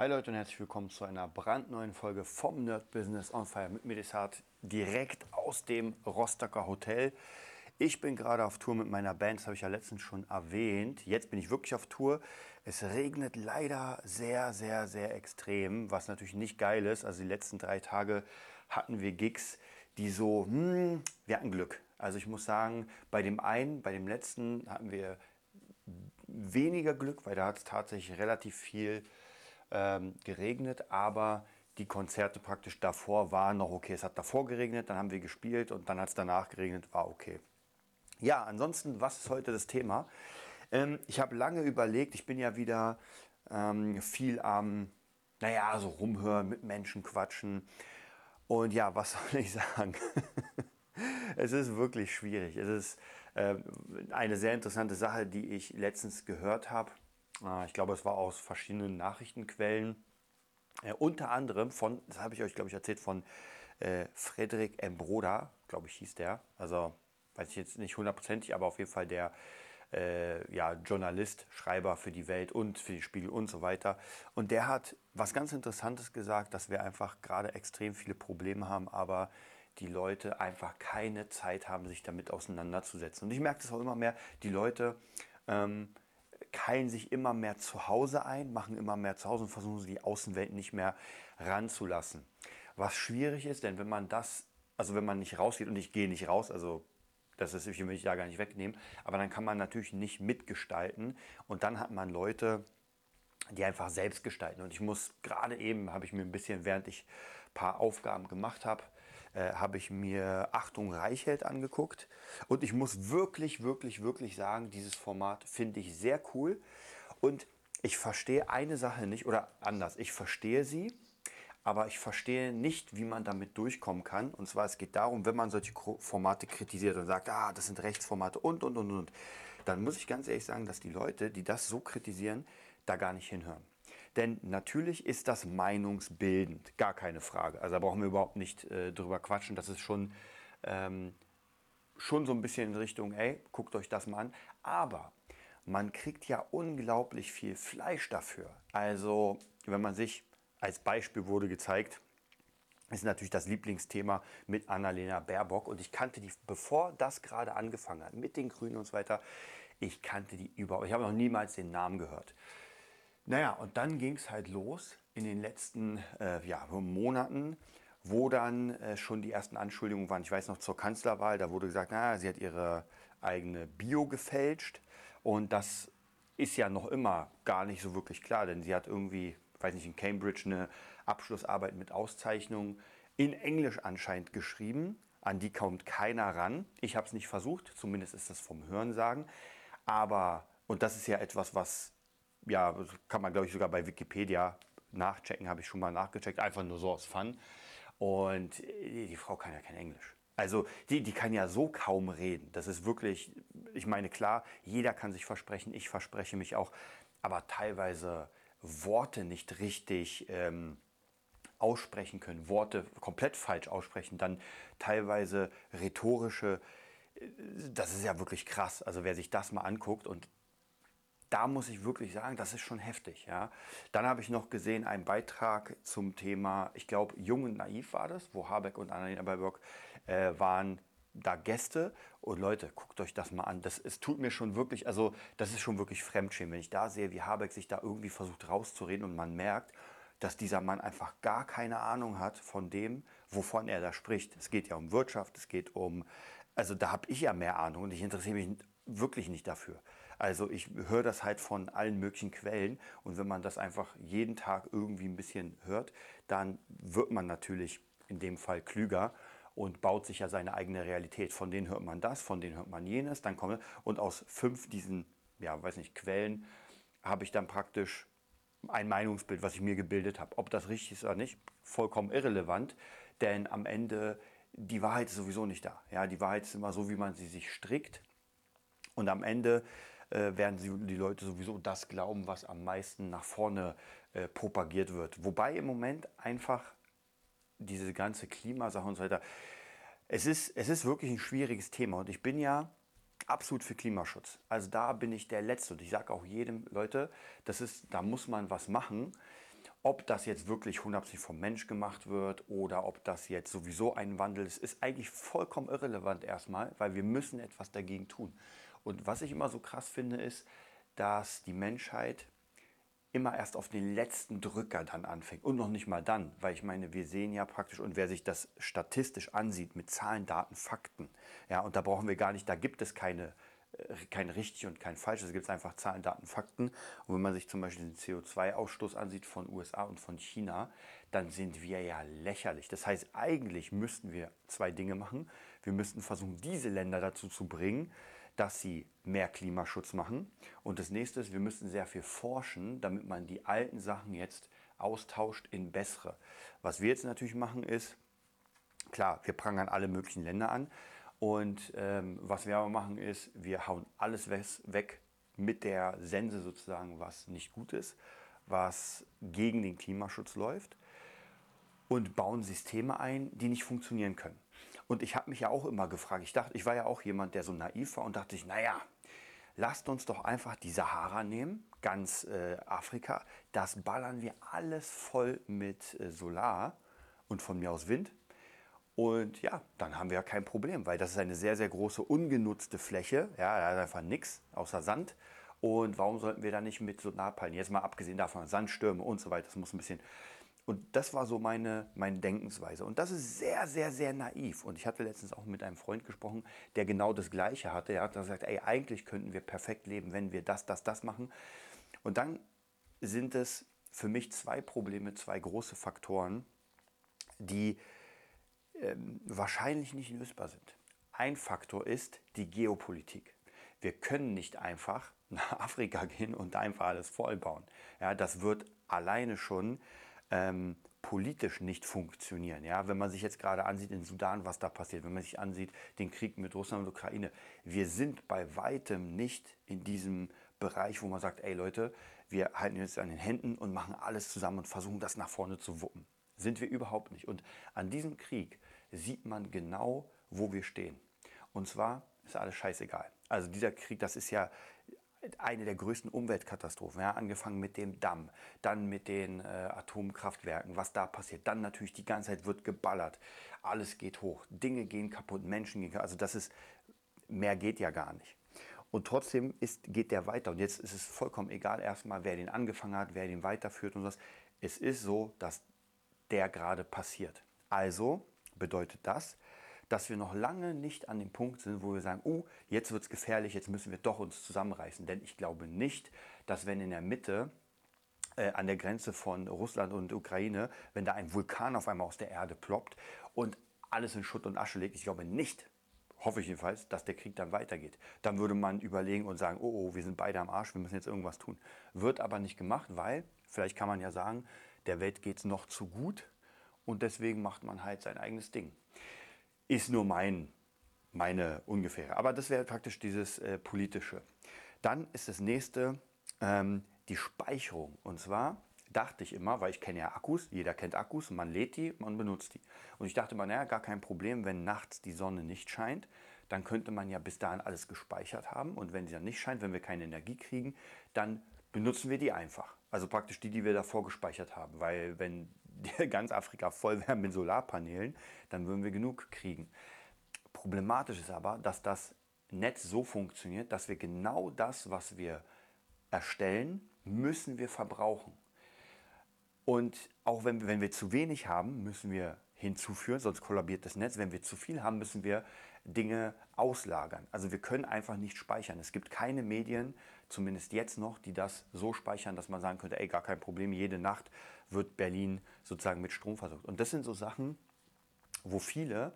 Hi Leute und herzlich willkommen zu einer brandneuen Folge vom Nerd Business on Fire mit Medisat direkt aus dem Rostocker Hotel. Ich bin gerade auf Tour mit meiner Band, das habe ich ja letztens schon erwähnt. Jetzt bin ich wirklich auf Tour. Es regnet leider sehr, sehr, sehr extrem, was natürlich nicht geil ist. Also die letzten drei Tage hatten wir Gigs, die so, hm, wir hatten Glück. Also ich muss sagen, bei dem einen, bei dem letzten hatten wir weniger Glück, weil da hat es tatsächlich relativ viel ähm, geregnet, aber die Konzerte praktisch davor waren noch okay. Es hat davor geregnet, dann haben wir gespielt und dann hat es danach geregnet, war okay. Ja, ansonsten, was ist heute das Thema? Ähm, ich habe lange überlegt, ich bin ja wieder ähm, viel am, naja, so rumhören, mit Menschen quatschen. Und ja, was soll ich sagen? es ist wirklich schwierig. Es ist äh, eine sehr interessante Sache, die ich letztens gehört habe. Ah, ich glaube, es war aus verschiedenen Nachrichtenquellen. Äh, unter anderem von, das habe ich euch, glaube ich, erzählt, von äh, Frederik Embroda, glaube ich, hieß der. Also, weiß ich jetzt nicht hundertprozentig, aber auf jeden Fall der äh, ja, Journalist, Schreiber für die Welt und für die Spiegel und so weiter. Und der hat was ganz Interessantes gesagt, dass wir einfach gerade extrem viele Probleme haben, aber die Leute einfach keine Zeit haben, sich damit auseinanderzusetzen. Und ich merke das auch immer mehr, die Leute ähm, keilen sich immer mehr zu Hause ein, machen immer mehr zu Hause und versuchen die Außenwelt nicht mehr ranzulassen. Was schwierig ist, denn wenn man das, also wenn man nicht rausgeht und ich gehe nicht raus, also das ist, ich will ich da gar nicht wegnehmen, aber dann kann man natürlich nicht mitgestalten und dann hat man Leute, die einfach selbst gestalten. Und ich muss gerade eben, habe ich mir ein bisschen, während ich ein paar Aufgaben gemacht habe, äh, habe ich mir Achtung Reichelt angeguckt. Und ich muss wirklich, wirklich, wirklich sagen, dieses Format finde ich sehr cool. Und ich verstehe eine Sache nicht, oder anders, ich verstehe sie, aber ich verstehe nicht, wie man damit durchkommen kann. Und zwar, es geht darum, wenn man solche Formate kritisiert und sagt, ah, das sind Rechtsformate und, und, und, und, dann muss ich ganz ehrlich sagen, dass die Leute, die das so kritisieren, da gar nicht hinhören. Denn natürlich ist das meinungsbildend, gar keine Frage. Also da brauchen wir überhaupt nicht äh, drüber quatschen. Das ist schon, ähm, schon so ein bisschen in Richtung, ey, guckt euch das mal an. Aber man kriegt ja unglaublich viel Fleisch dafür. Also wenn man sich, als Beispiel wurde gezeigt, ist natürlich das Lieblingsthema mit Annalena Baerbock. Und ich kannte die, bevor das gerade angefangen hat, mit den Grünen und so weiter, ich kannte die überhaupt. Ich habe noch niemals den Namen gehört. Naja, und dann ging es halt los in den letzten äh, ja, Monaten, wo dann äh, schon die ersten Anschuldigungen waren. Ich weiß noch zur Kanzlerwahl, da wurde gesagt, na, sie hat ihre eigene Bio gefälscht. Und das ist ja noch immer gar nicht so wirklich klar, denn sie hat irgendwie, weiß nicht, in Cambridge eine Abschlussarbeit mit Auszeichnung in Englisch anscheinend geschrieben. An die kommt keiner ran. Ich habe es nicht versucht, zumindest ist das vom Hörensagen. Aber, und das ist ja etwas, was ja, kann man glaube ich sogar bei Wikipedia nachchecken, habe ich schon mal nachgecheckt, einfach nur so aus Fun. Und die, die Frau kann ja kein Englisch. Also die, die kann ja so kaum reden. Das ist wirklich, ich meine, klar, jeder kann sich versprechen, ich verspreche mich auch, aber teilweise Worte nicht richtig ähm, aussprechen können, Worte komplett falsch aussprechen, dann teilweise rhetorische, äh, das ist ja wirklich krass. Also wer sich das mal anguckt und da muss ich wirklich sagen, das ist schon heftig. Ja. Dann habe ich noch gesehen einen Beitrag zum Thema, ich glaube, Jung und Naiv war das, wo Habeck und Annalena Baerbock äh, waren da Gäste. Und Leute, guckt euch das mal an. Das, es tut mir schon wirklich, also das ist schon wirklich Fremdschämen, wenn ich da sehe, wie Habeck sich da irgendwie versucht rauszureden und man merkt, dass dieser Mann einfach gar keine Ahnung hat von dem, wovon er da spricht. Es geht ja um Wirtschaft, es geht um, also da habe ich ja mehr Ahnung und ich interessiere mich wirklich nicht dafür. Also ich höre das halt von allen möglichen Quellen und wenn man das einfach jeden Tag irgendwie ein bisschen hört, dann wird man natürlich in dem Fall klüger und baut sich ja seine eigene Realität. Von denen hört man das, von denen hört man jenes, dann kommt und aus fünf diesen, ja, weiß nicht, Quellen habe ich dann praktisch ein Meinungsbild, was ich mir gebildet habe. Ob das richtig ist oder nicht, vollkommen irrelevant, denn am Ende die Wahrheit ist sowieso nicht da. Ja, die Wahrheit ist immer so, wie man sie sich strickt. Und am Ende äh, werden sie, die Leute sowieso das glauben, was am meisten nach vorne äh, propagiert wird. Wobei im Moment einfach diese ganze Klimasache und so weiter, es ist, es ist wirklich ein schwieriges Thema. Und ich bin ja absolut für Klimaschutz. Also da bin ich der Letzte. Und ich sage auch jedem, Leute, das ist, da muss man was machen. Ob das jetzt wirklich 100% vom Mensch gemacht wird oder ob das jetzt sowieso ein Wandel ist, ist eigentlich vollkommen irrelevant erstmal, weil wir müssen etwas dagegen tun. Und was ich immer so krass finde, ist, dass die Menschheit immer erst auf den letzten Drücker dann anfängt. Und noch nicht mal dann, weil ich meine, wir sehen ja praktisch, und wer sich das statistisch ansieht mit Zahlen, Daten, Fakten, ja, und da brauchen wir gar nicht, da gibt es keine, äh, kein richtig und kein falsch, es gibt einfach Zahlen, Daten, Fakten. Und wenn man sich zum Beispiel den CO2-Ausstoß ansieht von USA und von China, dann sind wir ja lächerlich. Das heißt, eigentlich müssten wir zwei Dinge machen. Wir müssten versuchen, diese Länder dazu zu bringen, dass sie mehr Klimaschutz machen. Und das nächste ist, wir müssen sehr viel forschen, damit man die alten Sachen jetzt austauscht in bessere. Was wir jetzt natürlich machen ist, klar, wir prangern alle möglichen Länder an. Und ähm, was wir aber machen ist, wir hauen alles weg mit der Sense sozusagen, was nicht gut ist, was gegen den Klimaschutz läuft und bauen Systeme ein, die nicht funktionieren können. Und ich habe mich ja auch immer gefragt, ich dachte, ich war ja auch jemand, der so naiv war und dachte ich, naja, lasst uns doch einfach die Sahara nehmen, ganz äh, Afrika, das ballern wir alles voll mit äh, Solar und von mir aus Wind. Und ja, dann haben wir ja kein Problem, weil das ist eine sehr, sehr große ungenutzte Fläche. Ja, da ist einfach nichts außer Sand. Und warum sollten wir da nicht mit Solarpanelen, jetzt mal abgesehen davon, Sandstürme und so weiter, das muss ein bisschen und das war so meine, meine Denkensweise. Und das ist sehr, sehr, sehr naiv. Und ich hatte letztens auch mit einem Freund gesprochen, der genau das Gleiche hatte. Er hat gesagt, ey, eigentlich könnten wir perfekt leben, wenn wir das, das, das machen. Und dann sind es für mich zwei Probleme, zwei große Faktoren, die ähm, wahrscheinlich nicht lösbar sind. Ein Faktor ist die Geopolitik. Wir können nicht einfach nach Afrika gehen und einfach alles vollbauen. Ja, das wird alleine schon ähm, politisch nicht funktionieren. Ja? Wenn man sich jetzt gerade ansieht in Sudan, was da passiert, wenn man sich ansieht den Krieg mit Russland und Ukraine, wir sind bei weitem nicht in diesem Bereich, wo man sagt, ey Leute, wir halten jetzt an den Händen und machen alles zusammen und versuchen das nach vorne zu wuppen. Sind wir überhaupt nicht. Und an diesem Krieg sieht man genau, wo wir stehen. Und zwar ist alles scheißegal. Also dieser Krieg, das ist ja eine der größten Umweltkatastrophen, ja, angefangen mit dem Damm, dann mit den äh, Atomkraftwerken, was da passiert, dann natürlich die ganze Zeit wird geballert, alles geht hoch, Dinge gehen kaputt, Menschen gehen kaputt, also das ist, mehr geht ja gar nicht. Und trotzdem ist, geht der weiter und jetzt ist es vollkommen egal erstmal, wer den angefangen hat, wer den weiterführt und was. Es ist so, dass der gerade passiert. Also bedeutet das, dass wir noch lange nicht an dem Punkt sind, wo wir sagen, oh, jetzt wird es gefährlich, jetzt müssen wir doch uns zusammenreißen. Denn ich glaube nicht, dass wenn in der Mitte äh, an der Grenze von Russland und Ukraine, wenn da ein Vulkan auf einmal aus der Erde ploppt und alles in Schutt und Asche legt, ich glaube nicht, hoffe ich jedenfalls, dass der Krieg dann weitergeht. Dann würde man überlegen und sagen, oh, oh, wir sind beide am Arsch, wir müssen jetzt irgendwas tun. Wird aber nicht gemacht, weil, vielleicht kann man ja sagen, der Welt geht es noch zu gut und deswegen macht man halt sein eigenes Ding. Ist nur mein, meine ungefähre. Aber das wäre praktisch dieses äh, politische. Dann ist das nächste ähm, die Speicherung. Und zwar dachte ich immer, weil ich kenne ja Akkus, jeder kennt Akkus, man lädt die, man benutzt die. Und ich dachte immer, naja, gar kein Problem, wenn nachts die Sonne nicht scheint, dann könnte man ja bis dahin alles gespeichert haben. Und wenn sie dann nicht scheint, wenn wir keine Energie kriegen, dann benutzen wir die einfach. Also praktisch die, die wir davor gespeichert haben. Weil wenn ganz Afrika voll wäre mit Solarpanelen, dann würden wir genug kriegen. Problematisch ist aber, dass das Netz so funktioniert, dass wir genau das, was wir erstellen, müssen wir verbrauchen. Und auch wenn, wenn wir zu wenig haben, müssen wir hinzuführen, sonst kollabiert das Netz. Wenn wir zu viel haben, müssen wir Dinge auslagern. Also wir können einfach nicht speichern. Es gibt keine Medien, zumindest jetzt noch, die das so speichern, dass man sagen könnte, ey, gar kein Problem, jede Nacht wird Berlin sozusagen mit Strom versorgt. Und das sind so Sachen, wo viele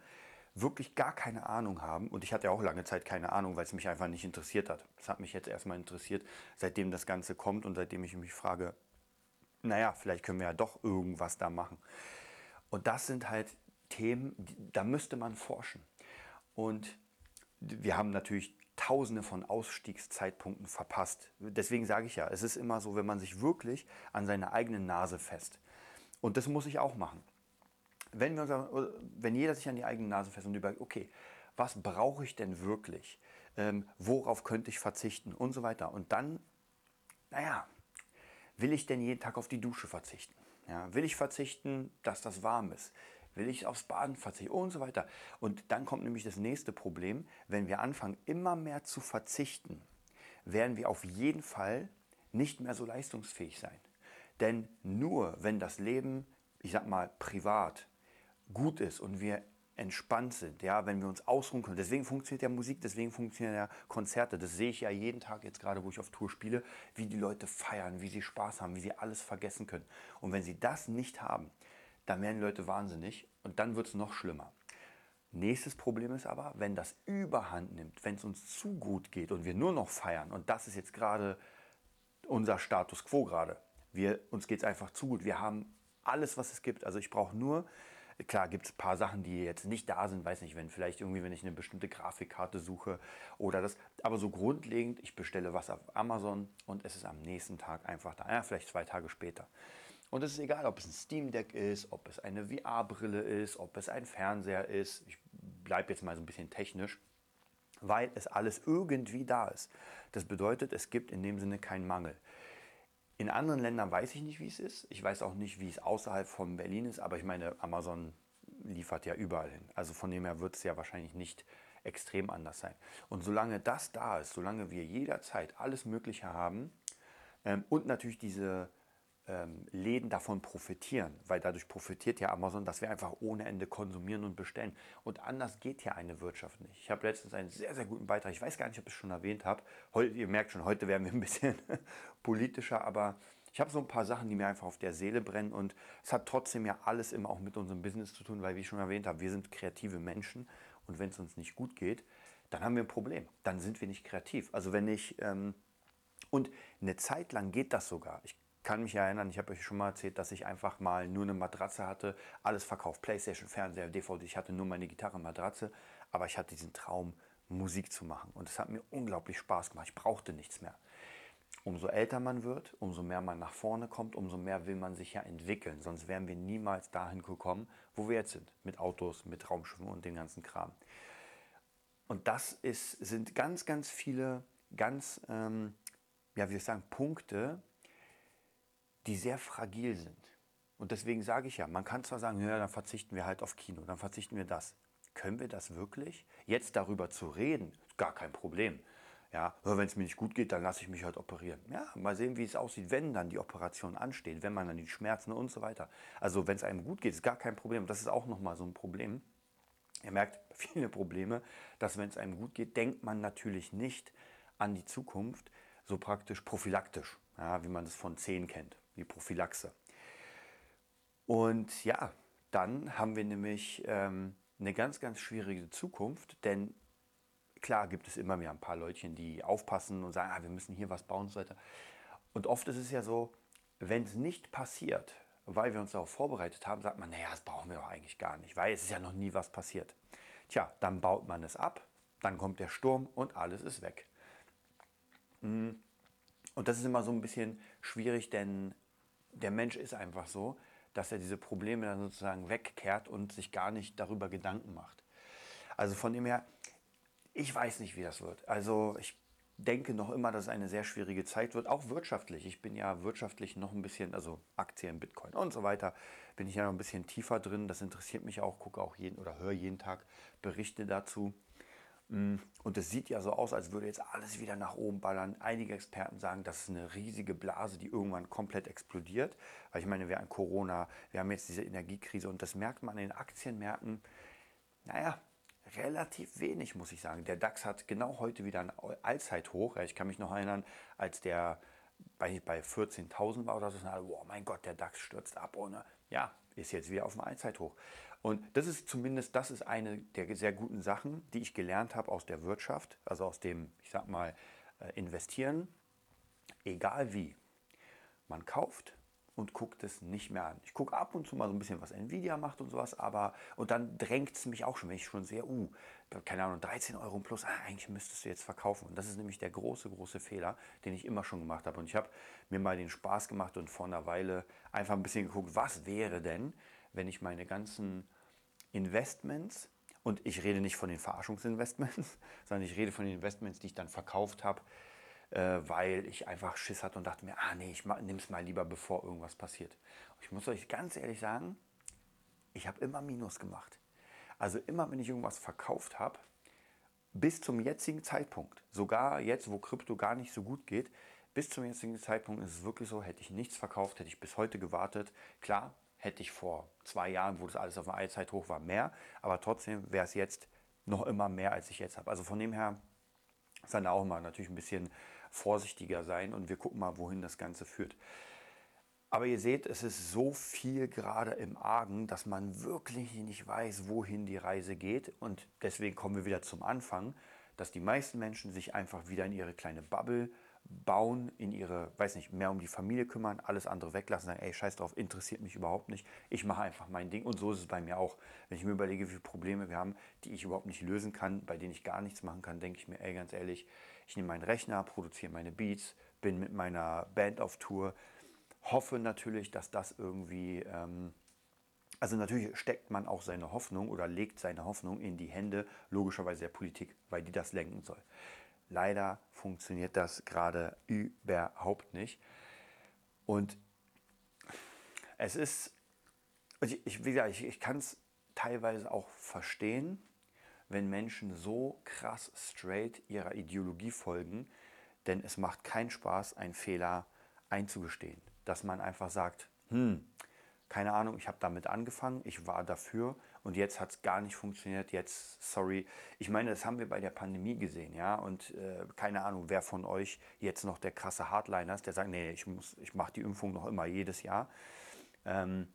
wirklich gar keine Ahnung haben. Und ich hatte ja auch lange Zeit keine Ahnung, weil es mich einfach nicht interessiert hat. Es hat mich jetzt erstmal interessiert, seitdem das Ganze kommt und seitdem ich mich frage, naja, vielleicht können wir ja doch irgendwas da machen. Und das sind halt Themen, da müsste man forschen. Und wir haben natürlich tausende von Ausstiegszeitpunkten verpasst. Deswegen sage ich ja, es ist immer so, wenn man sich wirklich an seine eigene Nase fest. Und das muss ich auch machen. Wenn, wir, wenn jeder sich an die eigene Nase fest und überlegt, okay, was brauche ich denn wirklich? Ähm, worauf könnte ich verzichten? Und so weiter. Und dann, naja, will ich denn jeden Tag auf die Dusche verzichten? Ja, will ich verzichten, dass das warm ist? Will ich aufs Baden verzichten und so weiter? Und dann kommt nämlich das nächste Problem. Wenn wir anfangen, immer mehr zu verzichten, werden wir auf jeden Fall nicht mehr so leistungsfähig sein. Denn nur wenn das Leben, ich sag mal, privat gut ist und wir entspannt sind, ja, wenn wir uns ausruhen können. Deswegen funktioniert ja Musik, deswegen funktionieren ja Konzerte. Das sehe ich ja jeden Tag jetzt gerade, wo ich auf Tour spiele, wie die Leute feiern, wie sie Spaß haben, wie sie alles vergessen können. Und wenn sie das nicht haben, dann werden Leute wahnsinnig und dann wird es noch schlimmer. Nächstes Problem ist aber, wenn das überhand nimmt, wenn es uns zu gut geht und wir nur noch feiern, und das ist jetzt gerade unser Status quo gerade. Wir, uns geht es einfach zu gut. Wir haben alles, was es gibt. Also ich brauche nur Klar gibt es ein paar Sachen, die jetzt nicht da sind, weiß nicht, wenn vielleicht irgendwie, wenn ich eine bestimmte Grafikkarte suche oder das. Aber so grundlegend, ich bestelle was auf Amazon und es ist am nächsten Tag einfach da. Ja, vielleicht zwei Tage später. Und es ist egal, ob es ein Steam Deck ist, ob es eine VR-Brille ist, ob es ein Fernseher ist. Ich bleibe jetzt mal so ein bisschen technisch, weil es alles irgendwie da ist. Das bedeutet, es gibt in dem Sinne keinen Mangel. In anderen Ländern weiß ich nicht, wie es ist. Ich weiß auch nicht, wie es außerhalb von Berlin ist, aber ich meine, Amazon liefert ja überall hin. Also von dem her wird es ja wahrscheinlich nicht extrem anders sein. Und solange das da ist, solange wir jederzeit alles Mögliche haben ähm, und natürlich diese ähm, Läden davon profitieren, weil dadurch profitiert ja Amazon, dass wir einfach ohne Ende konsumieren und bestellen. Und anders geht ja eine Wirtschaft nicht. Ich habe letztens einen sehr, sehr guten Beitrag, ich weiß gar nicht, ob ich es schon erwähnt habe. Ihr merkt schon, heute werden wir ein bisschen politischer, aber ich habe so ein paar Sachen, die mir einfach auf der Seele brennen und es hat trotzdem ja alles immer auch mit unserem Business zu tun, weil, wie ich schon erwähnt habe, wir sind kreative Menschen und wenn es uns nicht gut geht, dann haben wir ein Problem. Dann sind wir nicht kreativ. Also wenn ich... Ähm, und eine Zeit lang geht das sogar. Ich kann mich erinnern, ich habe euch schon mal erzählt, dass ich einfach mal nur eine Matratze hatte, alles verkauft, Playstation, Fernseher, DVD, ich hatte nur meine Gitarre, Matratze, aber ich hatte diesen Traum, Musik zu machen. Und es hat mir unglaublich Spaß gemacht, ich brauchte nichts mehr. Umso älter man wird, umso mehr man nach vorne kommt, umso mehr will man sich ja entwickeln, sonst wären wir niemals dahin gekommen, wo wir jetzt sind, mit Autos, mit Raumschiffen und dem ganzen Kram. Und das ist, sind ganz, ganz viele, ganz, ähm, ja, wie soll ich sagen, Punkte, die sehr fragil sind. Und deswegen sage ich ja, man kann zwar sagen, ja, dann verzichten wir halt auf Kino, dann verzichten wir das. Können wir das wirklich? Jetzt darüber zu reden, gar kein Problem. Ja, wenn es mir nicht gut geht, dann lasse ich mich halt operieren. Ja, mal sehen, wie es aussieht, wenn dann die Operation ansteht, wenn man dann die Schmerzen und so weiter. Also wenn es einem gut geht, ist gar kein Problem. Das ist auch nochmal so ein Problem. Ihr merkt viele Probleme, dass wenn es einem gut geht, denkt man natürlich nicht an die Zukunft so praktisch prophylaktisch, ja, wie man es von Zehen kennt wie Prophylaxe. Und ja, dann haben wir nämlich ähm, eine ganz, ganz schwierige Zukunft, denn klar gibt es immer mehr ein paar Leutchen, die aufpassen und sagen, ah, wir müssen hier was bauen und so weiter. Und oft ist es ja so, wenn es nicht passiert, weil wir uns darauf vorbereitet haben, sagt man, naja, das brauchen wir doch eigentlich gar nicht, weil es ist ja noch nie was passiert. Tja, dann baut man es ab, dann kommt der Sturm und alles ist weg. Hm. Und das ist immer so ein bisschen schwierig, denn der Mensch ist einfach so, dass er diese Probleme dann sozusagen wegkehrt und sich gar nicht darüber Gedanken macht. Also von dem her, ich weiß nicht, wie das wird. Also ich denke noch immer, dass es eine sehr schwierige Zeit wird, auch wirtschaftlich. Ich bin ja wirtschaftlich noch ein bisschen, also Aktien, Bitcoin und so weiter, bin ich ja noch ein bisschen tiefer drin. Das interessiert mich auch, gucke auch jeden oder höre jeden Tag Berichte dazu. Mm, und es sieht ja so aus, als würde jetzt alles wieder nach oben ballern. Einige Experten sagen, das ist eine riesige Blase, die irgendwann komplett explodiert. Weil ich meine, wir haben Corona, wir haben jetzt diese Energiekrise und das merkt man in den Aktienmärkten. Naja, relativ wenig, muss ich sagen. Der DAX hat genau heute wieder ein Allzeithoch. Ich kann mich noch erinnern, als der bei, bei 14.000 war oder so, oh mein Gott, der DAX stürzt ab ohne. Ja, ist jetzt wieder auf dem Allzeithoch. Und das ist zumindest, das ist eine der sehr guten Sachen, die ich gelernt habe aus der Wirtschaft, also aus dem, ich sag mal, äh, investieren. Egal wie. Man kauft und guckt es nicht mehr an. Ich gucke ab und zu mal so ein bisschen, was Nvidia macht und sowas, aber und dann drängt es mich auch schon, wenn ich schon sehe, uh, keine Ahnung, 13 Euro plus, ah, eigentlich müsstest du jetzt verkaufen. Und das ist nämlich der große, große Fehler, den ich immer schon gemacht habe. Und ich habe mir mal den Spaß gemacht und vor einer Weile einfach ein bisschen geguckt, was wäre denn, wenn ich meine ganzen Investments, und ich rede nicht von den Verarschungsinvestments, sondern ich rede von den Investments, die ich dann verkauft habe, äh, weil ich einfach Schiss hatte und dachte mir, ah nee, ich nehme es mal lieber, bevor irgendwas passiert. Ich muss euch ganz ehrlich sagen, ich habe immer Minus gemacht. Also immer, wenn ich irgendwas verkauft habe, bis zum jetzigen Zeitpunkt, sogar jetzt, wo Krypto gar nicht so gut geht, bis zum jetzigen Zeitpunkt ist es wirklich so, hätte ich nichts verkauft, hätte ich bis heute gewartet. Klar, hätte ich vor zwei Jahren, wo das alles auf einer Allzeit hoch war, mehr, aber trotzdem wäre es jetzt noch immer mehr, als ich jetzt habe. Also von dem her ist dann auch mal natürlich ein bisschen vorsichtiger sein und wir gucken mal, wohin das Ganze führt. Aber ihr seht, es ist so viel gerade im Argen, dass man wirklich nicht weiß, wohin die Reise geht. Und deswegen kommen wir wieder zum Anfang, dass die meisten Menschen sich einfach wieder in ihre kleine Bubble bauen, in ihre, weiß nicht, mehr um die Familie kümmern, alles andere weglassen, sagen, ey, scheiß drauf, interessiert mich überhaupt nicht. Ich mache einfach mein Ding. Und so ist es bei mir auch. Wenn ich mir überlege, wie viele Probleme wir haben, die ich überhaupt nicht lösen kann, bei denen ich gar nichts machen kann, denke ich mir, ey, ganz ehrlich, ich nehme meinen Rechner, produziere meine Beats, bin mit meiner Band auf Tour, hoffe natürlich, dass das irgendwie, ähm, also natürlich steckt man auch seine Hoffnung oder legt seine Hoffnung in die Hände logischerweise der Politik, weil die das lenken soll. Leider funktioniert das gerade überhaupt nicht. Und es ist, ich, ich, ich kann es teilweise auch verstehen, wenn Menschen so krass straight ihrer Ideologie folgen, denn es macht keinen Spaß, einen Fehler einzugestehen dass man einfach sagt, hm, keine Ahnung, ich habe damit angefangen, ich war dafür und jetzt hat es gar nicht funktioniert, jetzt, sorry. Ich meine, das haben wir bei der Pandemie gesehen, ja, und äh, keine Ahnung, wer von euch jetzt noch der krasse Hardliner ist, der sagt, nee, ich, ich mache die Impfung noch immer jedes Jahr. Ähm,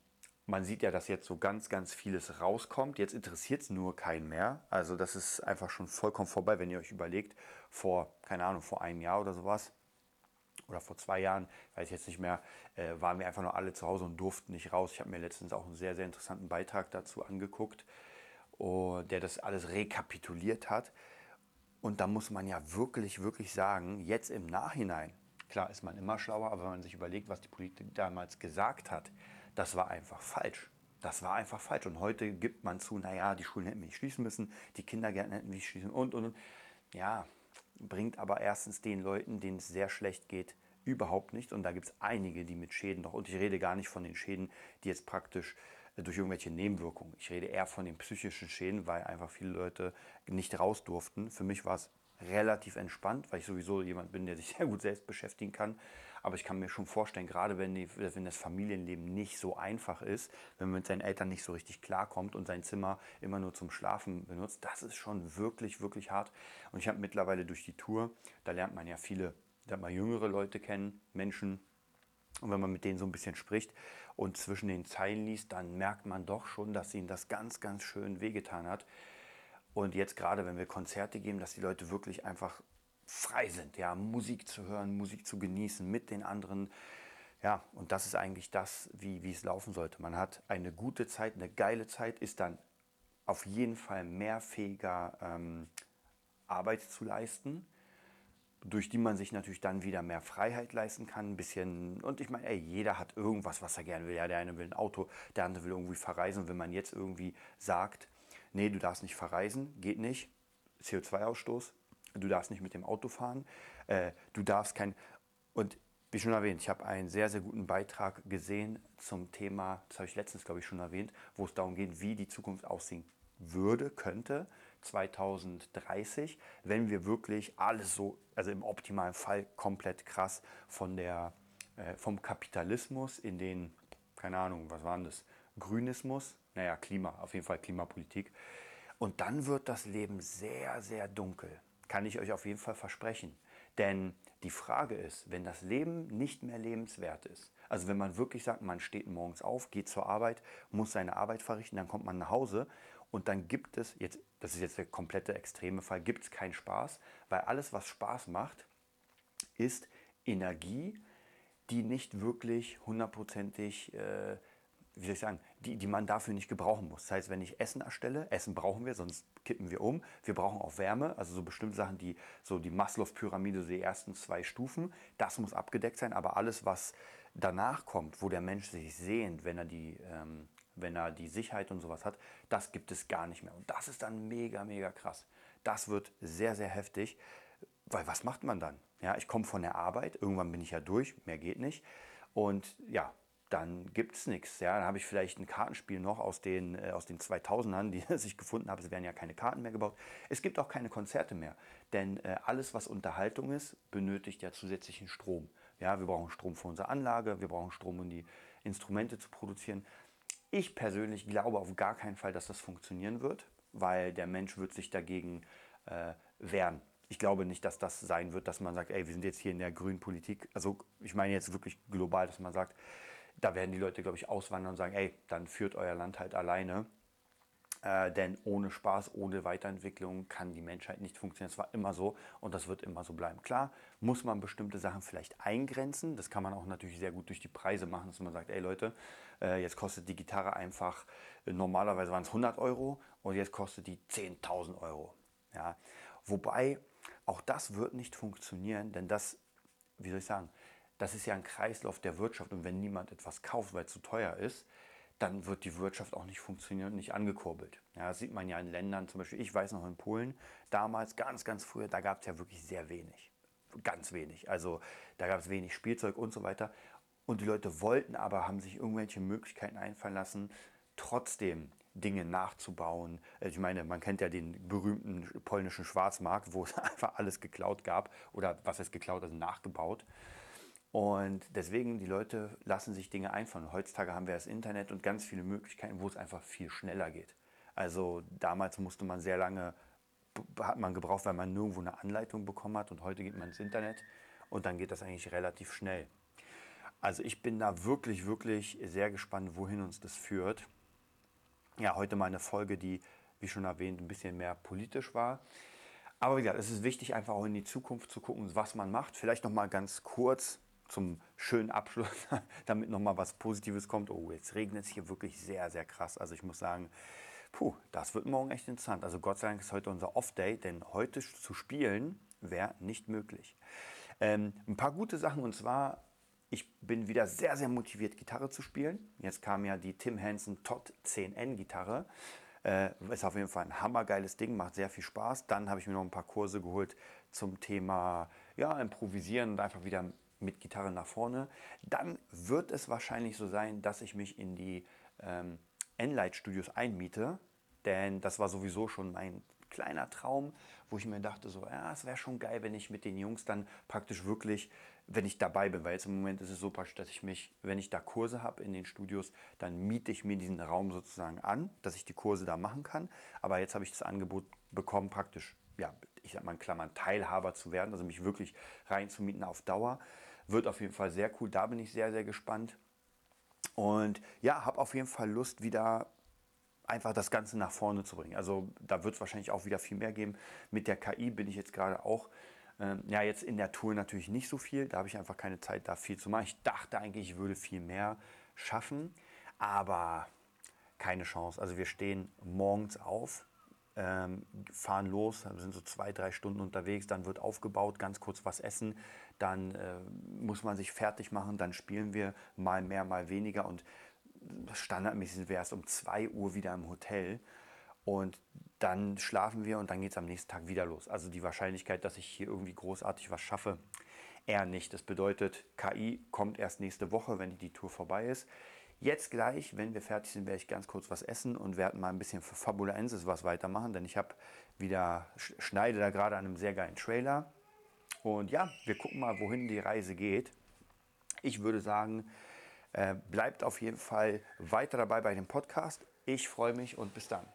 man sieht ja, dass jetzt so ganz, ganz vieles rauskommt. Jetzt interessiert es nur keinen mehr. Also das ist einfach schon vollkommen vorbei, wenn ihr euch überlegt, vor, keine Ahnung, vor einem Jahr oder sowas, oder vor zwei Jahren, weiß ich jetzt nicht mehr, äh, waren wir einfach nur alle zu Hause und durften nicht raus. Ich habe mir letztens auch einen sehr, sehr interessanten Beitrag dazu angeguckt, oh, der das alles rekapituliert hat. Und da muss man ja wirklich, wirklich sagen, jetzt im Nachhinein, klar ist man immer schlauer, aber wenn man sich überlegt, was die Politik damals gesagt hat, das war einfach falsch. Das war einfach falsch. Und heute gibt man zu, naja, die Schulen hätten nicht schließen müssen, die Kindergärten hätten nicht schließen und, und, und. Ja, bringt aber erstens den Leuten, denen es sehr schlecht geht, überhaupt nicht. Und da gibt es einige, die mit Schäden noch, und ich rede gar nicht von den Schäden, die jetzt praktisch äh, durch irgendwelche Nebenwirkungen. Ich rede eher von den psychischen Schäden, weil einfach viele Leute nicht raus durften. Für mich war es relativ entspannt, weil ich sowieso jemand bin, der sich sehr gut selbst beschäftigen kann. Aber ich kann mir schon vorstellen, gerade wenn, die, wenn das Familienleben nicht so einfach ist, wenn man mit seinen Eltern nicht so richtig klarkommt und sein Zimmer immer nur zum Schlafen benutzt, das ist schon wirklich, wirklich hart. Und ich habe mittlerweile durch die Tour, da lernt man ja viele, da mal jüngere Leute kennen, Menschen, und wenn man mit denen so ein bisschen spricht und zwischen den Zeilen liest, dann merkt man doch schon, dass ihnen das ganz, ganz schön wehgetan hat. Und jetzt gerade, wenn wir Konzerte geben, dass die Leute wirklich einfach frei sind, ja, Musik zu hören, Musik zu genießen mit den anderen. Ja, und das ist eigentlich das, wie, wie es laufen sollte. Man hat eine gute Zeit, eine geile Zeit, ist dann auf jeden Fall mehr fähiger, ähm, Arbeit zu leisten, durch die man sich natürlich dann wieder mehr Freiheit leisten kann. Ein bisschen, und ich meine, ey, jeder hat irgendwas, was er gerne will. Ja, der eine will ein Auto, der andere will irgendwie verreisen. Und wenn man jetzt irgendwie sagt, nee, du darfst nicht verreisen, geht nicht, CO2-Ausstoß, du darfst nicht mit dem Auto fahren, äh, du darfst kein... Und wie schon erwähnt, ich habe einen sehr, sehr guten Beitrag gesehen zum Thema, das habe ich letztens, glaube ich, schon erwähnt, wo es darum geht, wie die Zukunft aussehen würde, könnte, 2030, wenn wir wirklich alles so, also im optimalen Fall komplett krass von der, äh, vom Kapitalismus in den, keine Ahnung, was war das, Grünismus, naja, Klima, auf jeden Fall Klimapolitik. Und dann wird das Leben sehr, sehr dunkel. Kann ich euch auf jeden Fall versprechen. Denn die Frage ist, wenn das Leben nicht mehr lebenswert ist, also wenn man wirklich sagt, man steht morgens auf, geht zur Arbeit, muss seine Arbeit verrichten, dann kommt man nach Hause und dann gibt es, jetzt, das ist jetzt der komplette extreme Fall, gibt es keinen Spaß, weil alles, was Spaß macht, ist Energie, die nicht wirklich hundertprozentig äh, wie soll ich sagen, die, die man dafür nicht gebrauchen muss. Das heißt, wenn ich Essen erstelle, Essen brauchen wir, sonst kippen wir um. Wir brauchen auch Wärme, also so bestimmte Sachen, die so die Maslow-Pyramide, so die ersten zwei Stufen, das muss abgedeckt sein. Aber alles, was danach kommt, wo der Mensch sich sehnt, wenn er die, ähm, wenn er die Sicherheit und sowas hat, das gibt es gar nicht mehr. Und das ist dann mega, mega krass. Das wird sehr, sehr heftig, weil was macht man dann? Ja, ich komme von der Arbeit, irgendwann bin ich ja durch, mehr geht nicht. Und ja, dann gibt es nichts. Ja, dann habe ich vielleicht ein Kartenspiel noch aus den, äh, aus den 2000ern, die ich gefunden habe. Es werden ja keine Karten mehr gebaut. Es gibt auch keine Konzerte mehr. Denn äh, alles, was Unterhaltung ist, benötigt ja zusätzlichen Strom. Ja, wir brauchen Strom für unsere Anlage, wir brauchen Strom, um die Instrumente zu produzieren. Ich persönlich glaube auf gar keinen Fall, dass das funktionieren wird, weil der Mensch wird sich dagegen äh, wehren. Ich glaube nicht, dass das sein wird, dass man sagt, ey, wir sind jetzt hier in der grünen Politik. Also ich meine jetzt wirklich global, dass man sagt, da werden die Leute, glaube ich, auswandern und sagen, ey, dann führt euer Land halt alleine. Äh, denn ohne Spaß, ohne Weiterentwicklung kann die Menschheit nicht funktionieren. Das war immer so und das wird immer so bleiben. Klar, muss man bestimmte Sachen vielleicht eingrenzen. Das kann man auch natürlich sehr gut durch die Preise machen, dass man sagt, ey Leute, äh, jetzt kostet die Gitarre einfach, äh, normalerweise waren es 100 Euro und jetzt kostet die 10.000 Euro. Ja? Wobei auch das wird nicht funktionieren, denn das, wie soll ich sagen, das ist ja ein Kreislauf der Wirtschaft und wenn niemand etwas kauft, weil es zu teuer ist, dann wird die Wirtschaft auch nicht funktionieren und nicht angekurbelt. Ja, das sieht man ja in Ländern, zum Beispiel, ich weiß noch in Polen, damals ganz, ganz früher, da gab es ja wirklich sehr wenig. Ganz wenig. Also da gab es wenig Spielzeug und so weiter. Und die Leute wollten aber, haben sich irgendwelche Möglichkeiten einfallen lassen, trotzdem Dinge nachzubauen. Also ich meine, man kennt ja den berühmten polnischen Schwarzmarkt, wo es einfach alles geklaut gab oder was heißt geklaut, also nachgebaut. Und deswegen, die Leute lassen sich Dinge einfallen. Heutzutage haben wir das Internet und ganz viele Möglichkeiten, wo es einfach viel schneller geht. Also damals musste man sehr lange, hat man gebraucht, weil man nirgendwo eine Anleitung bekommen hat und heute geht man ins Internet und dann geht das eigentlich relativ schnell. Also ich bin da wirklich, wirklich sehr gespannt, wohin uns das führt. Ja, heute mal eine Folge, die, wie schon erwähnt, ein bisschen mehr politisch war. Aber wie gesagt, es ist wichtig, einfach auch in die Zukunft zu gucken, was man macht. Vielleicht noch mal ganz kurz zum schönen Abschluss, damit nochmal was Positives kommt. Oh, jetzt regnet es hier wirklich sehr, sehr krass. Also ich muss sagen, puh, das wird morgen echt interessant. Also Gott sei Dank ist heute unser Off-Day, denn heute zu spielen wäre nicht möglich. Ähm, ein paar gute Sachen und zwar, ich bin wieder sehr, sehr motiviert, Gitarre zu spielen. Jetzt kam ja die Tim Henson Todd 10N Gitarre. Äh, ist auf jeden Fall ein hammergeiles Ding, macht sehr viel Spaß. Dann habe ich mir noch ein paar Kurse geholt zum Thema ja, Improvisieren und einfach wieder mit Gitarre nach vorne. Dann wird es wahrscheinlich so sein, dass ich mich in die ähm, Enlight Studios einmiete, denn das war sowieso schon mein kleiner Traum, wo ich mir dachte, so, ja, es wäre schon geil, wenn ich mit den Jungs dann praktisch wirklich, wenn ich dabei bin, weil jetzt im Moment ist es so praktisch, dass ich mich, wenn ich da Kurse habe in den Studios, dann miete ich mir diesen Raum sozusagen an, dass ich die Kurse da machen kann. Aber jetzt habe ich das Angebot bekommen, praktisch, ja, ich sag mal in Klammern, Teilhaber zu werden, also mich wirklich reinzumieten auf Dauer. Wird auf jeden Fall sehr cool. Da bin ich sehr, sehr gespannt. Und ja, habe auf jeden Fall Lust, wieder einfach das Ganze nach vorne zu bringen. Also da wird es wahrscheinlich auch wieder viel mehr geben. Mit der KI bin ich jetzt gerade auch, ähm, ja, jetzt in der Tour natürlich nicht so viel. Da habe ich einfach keine Zeit, da viel zu machen. Ich dachte eigentlich, ich würde viel mehr schaffen, aber keine Chance. Also wir stehen morgens auf, ähm, fahren los, sind so zwei, drei Stunden unterwegs, dann wird aufgebaut, ganz kurz was essen, dann äh, muss man sich fertig machen, dann spielen wir mal mehr, mal weniger und standardmäßig sind wir erst um 2 Uhr wieder im Hotel und dann schlafen wir und dann geht es am nächsten Tag wieder los. Also die Wahrscheinlichkeit, dass ich hier irgendwie großartig was schaffe, eher nicht. Das bedeutet, KI kommt erst nächste Woche, wenn die Tour vorbei ist. Jetzt gleich, wenn wir fertig sind, werde ich ganz kurz was essen und werde mal ein bisschen für Fabulaensis was weitermachen, denn ich habe wieder, schneide da gerade an einem sehr geilen Trailer. Und ja, wir gucken mal, wohin die Reise geht. Ich würde sagen, äh, bleibt auf jeden Fall weiter dabei bei dem Podcast. Ich freue mich und bis dann.